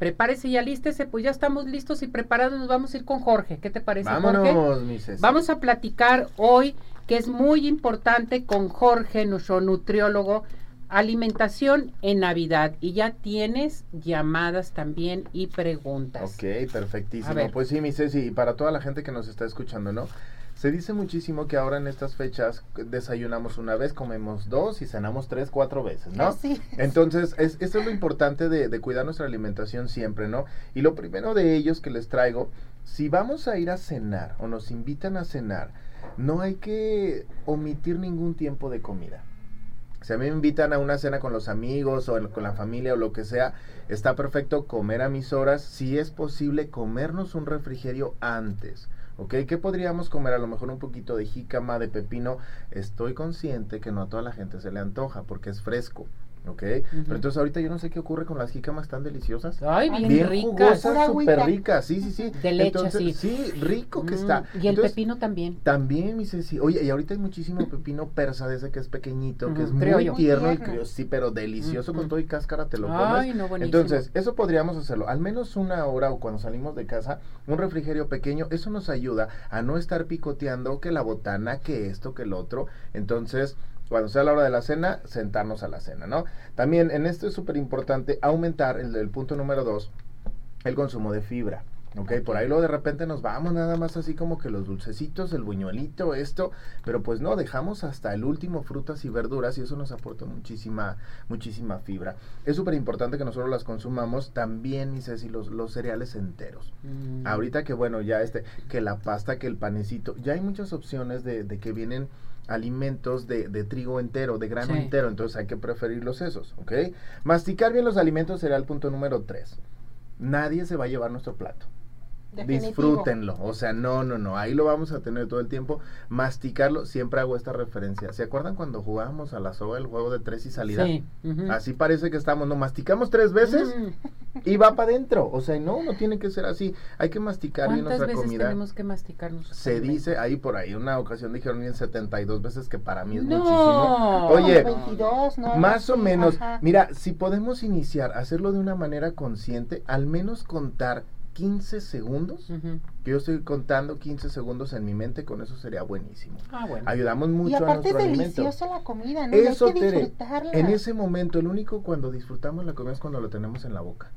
prepárese y alístese, pues ya estamos listos y preparados, nos vamos a ir con Jorge. ¿Qué te parece, Vámonos, Jorge? mi. Vamos a platicar hoy, que es muy importante, con Jorge, nuestro nutriólogo, alimentación en Navidad. Y ya tienes llamadas también y preguntas. Ok, perfectísimo. Pues sí, mi Ceci, y para toda la gente que nos está escuchando, ¿no? Se dice muchísimo que ahora en estas fechas desayunamos una vez, comemos dos y cenamos tres, cuatro veces, ¿no? Así es. Entonces, es, esto es lo importante de, de cuidar nuestra alimentación siempre, ¿no? Y lo primero de ellos que les traigo, si vamos a ir a cenar o nos invitan a cenar, no hay que omitir ningún tiempo de comida. Si a mí me invitan a una cena con los amigos o con la familia o lo que sea, está perfecto comer a mis horas. Si es posible, comernos un refrigerio antes. ¿Ok? ¿Qué podríamos comer? A lo mejor un poquito de jícama, de pepino. Estoy consciente que no a toda la gente se le antoja porque es fresco. ¿Ok? Pero entonces ahorita yo no sé qué ocurre con las jícamas tan deliciosas. Ay, bien, Bien ricas. súper ricas. Sí, sí, sí. De leche, Entonces, sí. Sí, rico que Mm, está. Y el Entonces, pepino también. también, mi Ceci. Oye, y ahorita hay muchísimo pepino persa de ese que es pequeñito, que es muy criollo. tierno y criollo, sí, pero delicioso con todo y cáscara te lo comes. Ay, no, buenísimo. Entonces, eso podríamos hacerlo. Al menos una hora o cuando salimos de casa, un refrigerio pequeño, eso nos ayuda a no estar picoteando que la botana, que esto, que el otro. Entonces, cuando sea la hora de la cena, sentarnos a la cena, ¿no? También en esto es súper importante aumentar el, el punto número dos, el consumo de fibra. Ok, por ahí luego de repente nos vamos nada más así como que los dulcecitos, el buñuelito, esto, pero pues no, dejamos hasta el último frutas y verduras y eso nos aporta muchísima, muchísima fibra. Es súper importante que nosotros las consumamos también, y Ceci, los, los cereales enteros. Mm. Ahorita que bueno, ya este, que la pasta, que el panecito, ya hay muchas opciones de, de que vienen alimentos de, de trigo entero, de grano Sí. entero, entonces hay que preferirlos esos, ¿ok? Masticar bien los alimentos será el punto número tres. Nadie se va a llevar nuestro plato. Definitivo. Disfrútenlo, o sea, no, no, no, ahí lo vamos a tener todo el tiempo. Masticarlo, siempre hago esta referencia. ¿Se acuerdan cuando jugábamos a la soga el juego de tres y salida? Sí. Así parece que estamos, no masticamos tres veces y va para adentro. O sea, no, no tiene que ser así. Hay que masticar bien ¿Cuántas nuestra veces comida. tenemos que masticar nuestros Se dice ahí por ahí, una ocasión dijeron bien 72 veces que para mí es No. muchísimo. Oye, 22, ¿no? más o menos. ajá. Mira, si podemos iniciar a hacerlo de una manera consciente, al menos contar 15 segundos, que yo estoy contando 15 segundos en mi mente, con eso sería buenísimo. Ah, bueno. Ayudamos mucho Y a nuestro es alimento. deliciosa la comida, ¿no? Eso, hay que Tere, disfrutarla. en ese momento, el único cuando disfrutamos la comida es cuando lo tenemos en la boca.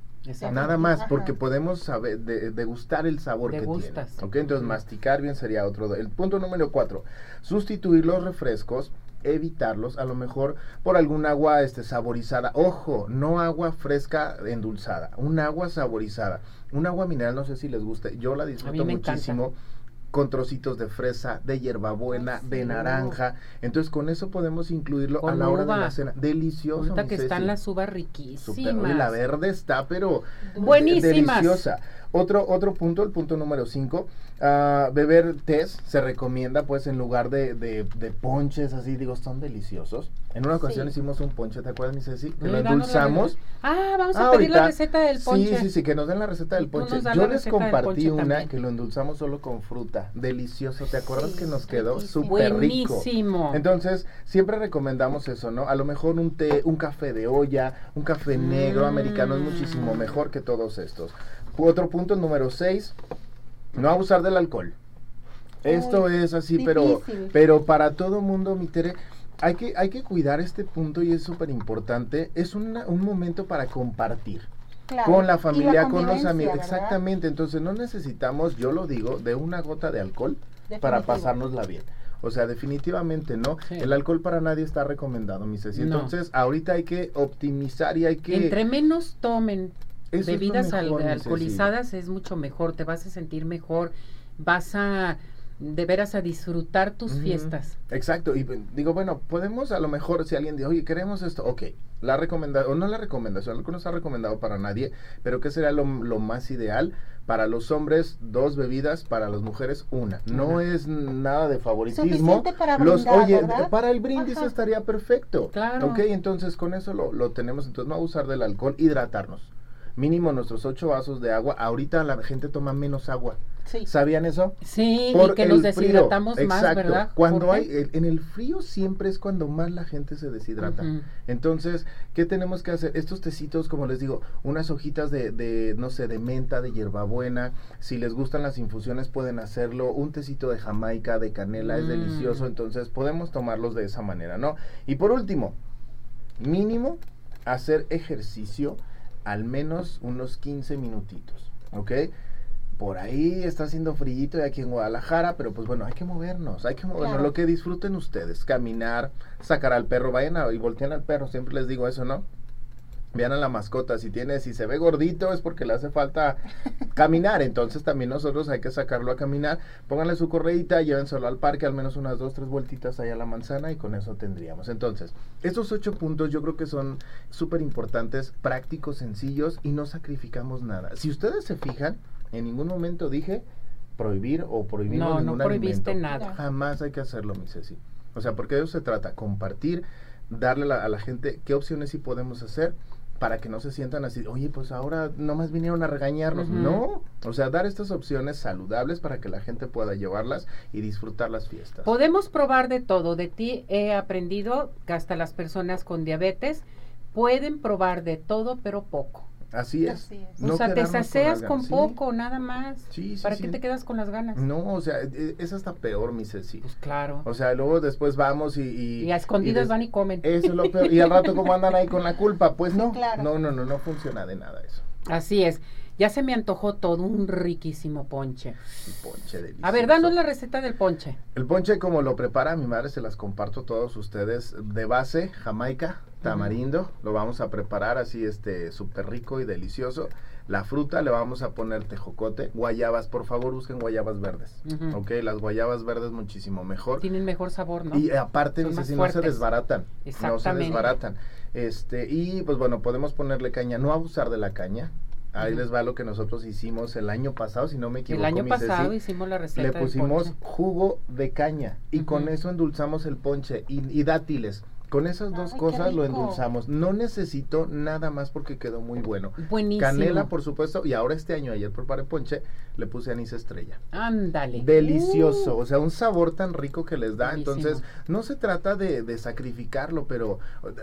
Nada más, Ajá. porque podemos saber, de- degustar el sabor Degustas. que tiene. ¿ok? Entonces, masticar bien sería otro. El punto número cuatro, sustituir los refrescos, evitarlos, a lo mejor por algún agua este, saborizada. Ojo, no agua fresca endulzada, un agua saborizada. Un agua mineral, no sé si les guste, yo la disfruto encanta. muchísimo. Con trocitos de fresa, de hierbabuena, de naranja. Entonces, con eso podemos incluirlo a la hora de la cena. Delicioso. Ahorita que están Ceci. las uvas riquísimas. oye, la verde está, pero Buenísimas. deliciosa. Otro, otro punto, el punto número 5, beber test se recomienda pues en lugar de, de, de ponches así, digo, son deliciosos. En una ocasión Sí. hicimos un ponche, ¿te acuerdas, mi Ceci? Que lo endulzamos. Ah, vamos a Ah, pedir la receta del ponche. Sí, sí, sí, que nos den la receta del ponche. Yo les compartí una también. que lo endulzamos solo con fruta. Delicioso, ¿te acuerdas Sí, que nos quedó súper rico? Buenísimo. Entonces, siempre recomendamos eso, ¿no? A lo mejor un té, un café de olla, un café negro Mm. americano es muchísimo mejor que todos estos. Otro punto, número 6, no abusar del alcohol. Esto es así, pero, difícil. pero para todo mundo, mi Tere, hay que, hay que cuidar este punto y es súper importante. Es una- un momento para compartir Claro. con la familia, con los amigos. ¿verdad? Exactamente, entonces no necesitamos, yo lo digo, de una gota de alcohol para pasárnosla bien. O sea, definitivamente no. Sí. El alcohol para nadie está recomendado, mi Ceci. No. Entonces, ahorita hay que optimizar y hay que... Entre menos tomen Eso es lo bebidas mejor, alcoholizadas es mucho mejor, te vas a sentir mejor, vas a de veras a disfrutar tus fiestas. Exacto, y pues, digo, bueno, podemos a lo mejor, si alguien dice, oye, queremos esto, ok, la recomendación, o no la recomendación, algo no está recomendado para nadie, pero ¿qué sería lo, lo más ideal? Para los hombres, dos bebidas, para las mujeres, una. No es nada de favoritismo. Suficiente para los, brindar, oye, ¿verdad? para el brindis Ajá. estaría perfecto. Claro. Ok, entonces con eso lo, lo tenemos, entonces no abusar del alcohol, hidratarnos. Mínimo nuestros ocho vasos de agua. Ahorita la gente toma menos agua. Sí. ¿Sabían eso? Sí, y Por que nos el frío. deshidratamos más, Exacto. ¿verdad? Cuando hay, el- en el frío siempre es cuando más la gente se deshidrata. Entonces, ¿qué tenemos que hacer? Estos tecitos, como les digo, unas hojitas de, de, no sé, de menta, de hierbabuena. Si les gustan las infusiones, pueden hacerlo. Un tecito de jamaica, de canela, es Mm. delicioso. Entonces, podemos tomarlos de esa manera, ¿no? Y por último, mínimo, hacer ejercicio al menos unos 15 minutitos, ¿ok? Por ahí está haciendo frillito y aquí en Guadalajara, pero pues bueno, hay que movernos, hay que movernos, Claro. lo que disfruten ustedes, caminar, sacar al perro, vayan a, y volteen al perro, siempre les digo eso, ¿no? Vean a la mascota, si tiene, si se ve gordito es porque le hace falta caminar, entonces también nosotros hay que sacarlo a caminar, pónganle su correíta, llévenselo al parque, al menos unas dos, tres vueltitas ahí a la manzana y con eso tendríamos. Entonces, estos ocho puntos yo creo que son súper importantes, prácticos, sencillos y no sacrificamos nada. Si ustedes se fijan, en ningún momento dije prohibir o prohibir No, no ningún prohibiste alimento. nada. Jamás hay que hacerlo, mi Ceci. O sea, porque de eso se trata, compartir, darle la- a la gente qué opciones sí podemos hacer para que no se sientan así, oye, pues ahora nomás vinieron a regañarnos. No, o sea, dar estas opciones saludables para que la gente pueda llevarlas y disfrutar las fiestas. Podemos probar de todo. De ti he aprendido que hasta las personas con diabetes pueden probar de todo, pero poco. Así es. Así es. No o sea, te con sacias con. Sí. poco, nada más. Sí, sí, ¿Para sí. qué te quedas con las ganas? No, o sea, e- es hasta peor, mi Ceci. Pues claro. O sea, luego después vamos y... Y, y a escondidas des- van y comen. Eso es lo peor. Y al rato, ¿cómo andan ahí con la culpa? Pues no. claro. No, no, no, no funciona de nada eso. Así es. Ya se me antojó todo un riquísimo ponche. Un ponche delicioso. A ver, danos la receta del ponche. El ponche, como lo prepara mi madre, se las comparto a todos ustedes. De base, jamaica, tamarindo. Lo vamos a preparar así, este, súper rico y delicioso. La fruta le vamos a poner tejocote. Guayabas, por favor, busquen guayabas verdes. Ok, las guayabas verdes muchísimo mejor. Tienen mejor sabor, ¿no? Y aparte, más si no se desbaratan. No se desbaratan. Este, y pues bueno, podemos ponerle caña, no abusar de la caña. Ahí les va lo que nosotros hicimos el año pasado, si no me equivoco. El año mi pasado Ceci. hicimos la receta le pusimos jugo de caña y con eso endulzamos el ponche y, y dátiles. Con esas dos Ay, cosas lo endulzamos. No necesito nada más porque quedó muy bueno. Buenísimo. Canela, por supuesto, y ahora este año, ayer preparé ponche, le puse anís estrella. Ándale. Delicioso, Uh, o sea, un sabor tan rico que les da. Buenísimo. Entonces, no se trata de, de sacrificarlo, pero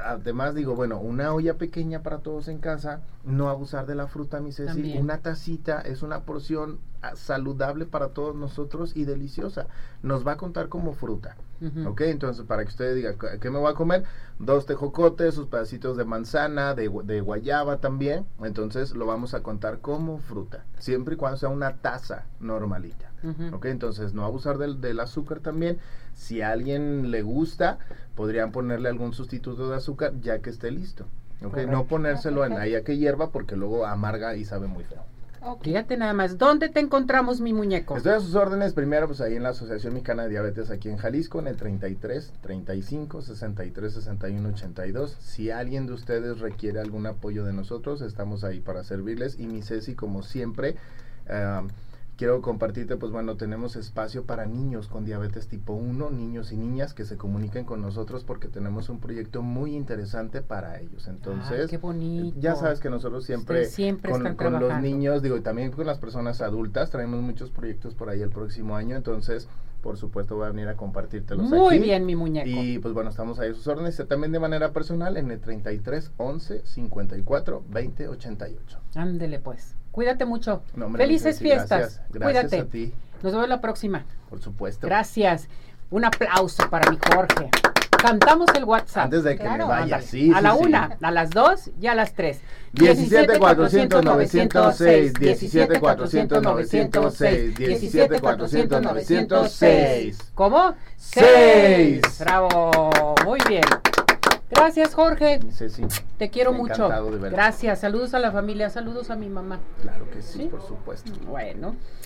además digo, bueno, una olla pequeña para todos en casa, no abusar de la fruta, mi Ceci, También. una tacita es una porción saludable para todos nosotros y deliciosa. Nos va a contar como fruta. ¿Ok? Entonces, para que usted diga, ¿qué- ¿qué me voy a comer? Dos tejocotes, sus pedacitos de manzana, de, de guayaba también. Entonces, lo vamos a contar como fruta. Siempre y cuando sea una taza normalita. ¿Ok? Entonces, no abusar del, del azúcar también. Si a alguien le gusta, podrían ponerle algún sustituto de azúcar ya que esté listo. ¿Ok? Correcto. No ponérselo en perfecto. ahí a que hierva porque luego amarga y sabe muy feo. Ok. Fíjate nada más. ¿Dónde te encontramos, mi muñeco? Estoy a sus órdenes primero, pues ahí en la Asociación Mexicana de Diabetes aquí en Jalisco, en el 33 35 63 61 82. Si alguien de ustedes requiere algún apoyo de nosotros, estamos ahí para servirles. Y mi Ceci, como siempre, ah, quiero compartirte, pues bueno, tenemos espacio para niños con diabetes tipo 1, niños y niñas que se comuniquen con nosotros porque tenemos un proyecto muy interesante para ellos. Entonces, Ay, qué bonito. ya sabes que nosotros siempre, con, los niños, digo, y también con las personas adultas, traemos muchos proyectos por ahí el próximo año, entonces, por supuesto, voy a venir a compartírtelos Muy aquí. bien, mi muñeco. Y pues bueno, estamos ahí a sus órdenes, también de manera personal en el 33 11 54 20 88. Ándele, pues. Cuídate mucho. No, hombre, Felices fiestas. Gracias, gracias Cuídate. a ti, Nos vemos la próxima. por supuesto. Gracias. Un aplauso para mi Jorge. Cantamos el WhatsApp. Antes de que Claro. me vaya, Ándale. sí. a sí, la sí. una, a las dos y a las tres. 17 400 906, 17 400 906, 17 400 906. ¿Cómo? Seis. Bravo. Muy bien. Gracias, Jorge. Mi Ceci, Te quiero mucho. de. Gracias. Saludos a la familia. Saludos a mi mamá. Claro que sí, ¿Sí? por supuesto. Bueno.